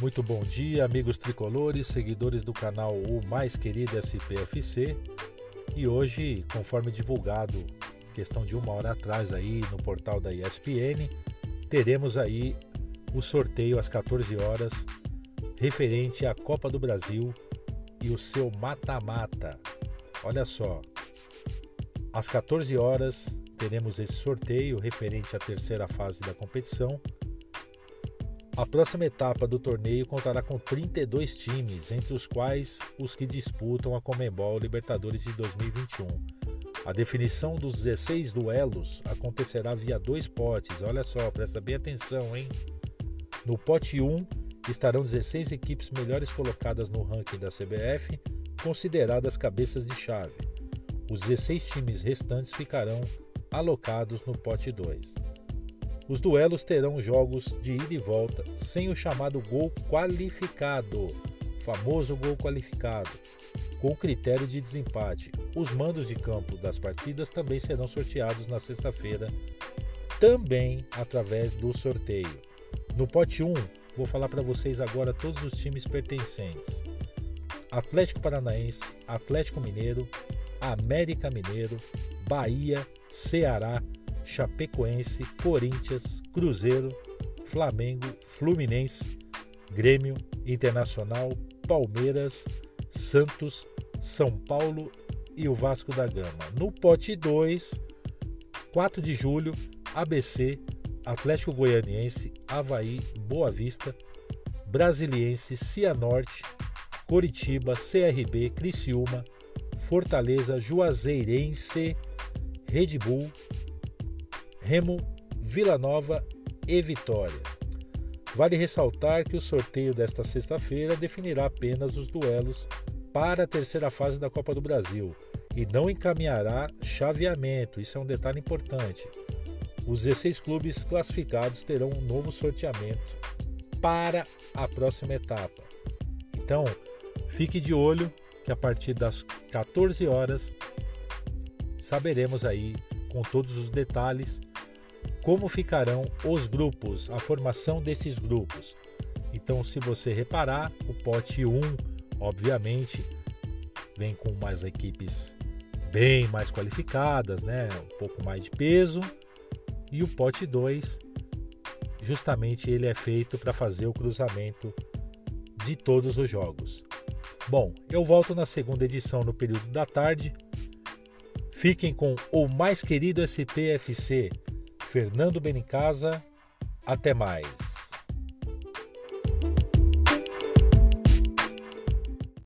Muito bom dia, amigos tricolores, seguidores do canal O Mais Querido SPFC. E hoje, conforme divulgado, questão de uma hora atrás aí no portal da ESPN, teremos aí o sorteio às 14 horas referente à Copa do Brasil e o seu mata-mata. Olha só, às 14 horas teremos esse sorteio referente à terceira fase da competição a próxima etapa do torneio contará com 32 times, entre os quais os que disputam a Comembol Libertadores de 2021. A definição dos 16 duelos acontecerá via dois potes. Olha só, presta bem atenção, hein? No pote 1 estarão 16 equipes melhores colocadas no ranking da CBF, consideradas cabeças de chave. Os 16 times restantes ficarão alocados no pote 2. Os duelos terão jogos de ida e volta, sem o chamado gol qualificado, famoso gol qualificado, com critério de desempate. Os mandos de campo das partidas também serão sorteados na sexta-feira, também através do sorteio. No pote 1, vou falar para vocês agora todos os times pertencentes: Atlético Paranaense, Atlético Mineiro, América Mineiro, Bahia, Ceará, Chapecoense, Corinthians, Cruzeiro, Flamengo, Fluminense, Grêmio, Internacional, Palmeiras, Santos, São Paulo e o Vasco da Gama. No pote 2, 4 de julho, ABC, Atlético Goianiense, Havaí, Boa Vista, Brasiliense, Cianorte, Coritiba, CRB, Criciúma, Fortaleza, Juazeirense, Red Bull, Remo, Vila Nova e Vitória. Vale ressaltar que o sorteio desta sexta-feira definirá apenas os duelos para a terceira fase da Copa do Brasil e não encaminhará chaveamento. Isso é um detalhe importante. Os 16 clubes classificados terão um novo sorteamento para a próxima etapa. Então, fique de olho que a partir das 14 horas saberemos aí com todos os detalhes como ficarão os grupos, a formação desses grupos. Então, se você reparar, o pote 1, obviamente, vem com mais equipes bem mais qualificadas, né? Um pouco mais de peso. E o pote 2, justamente ele é feito para fazer o cruzamento de todos os jogos. Bom, eu volto na segunda edição no período da tarde. Fiquem com o mais querido SPFC Fernando Benincasa. Até mais.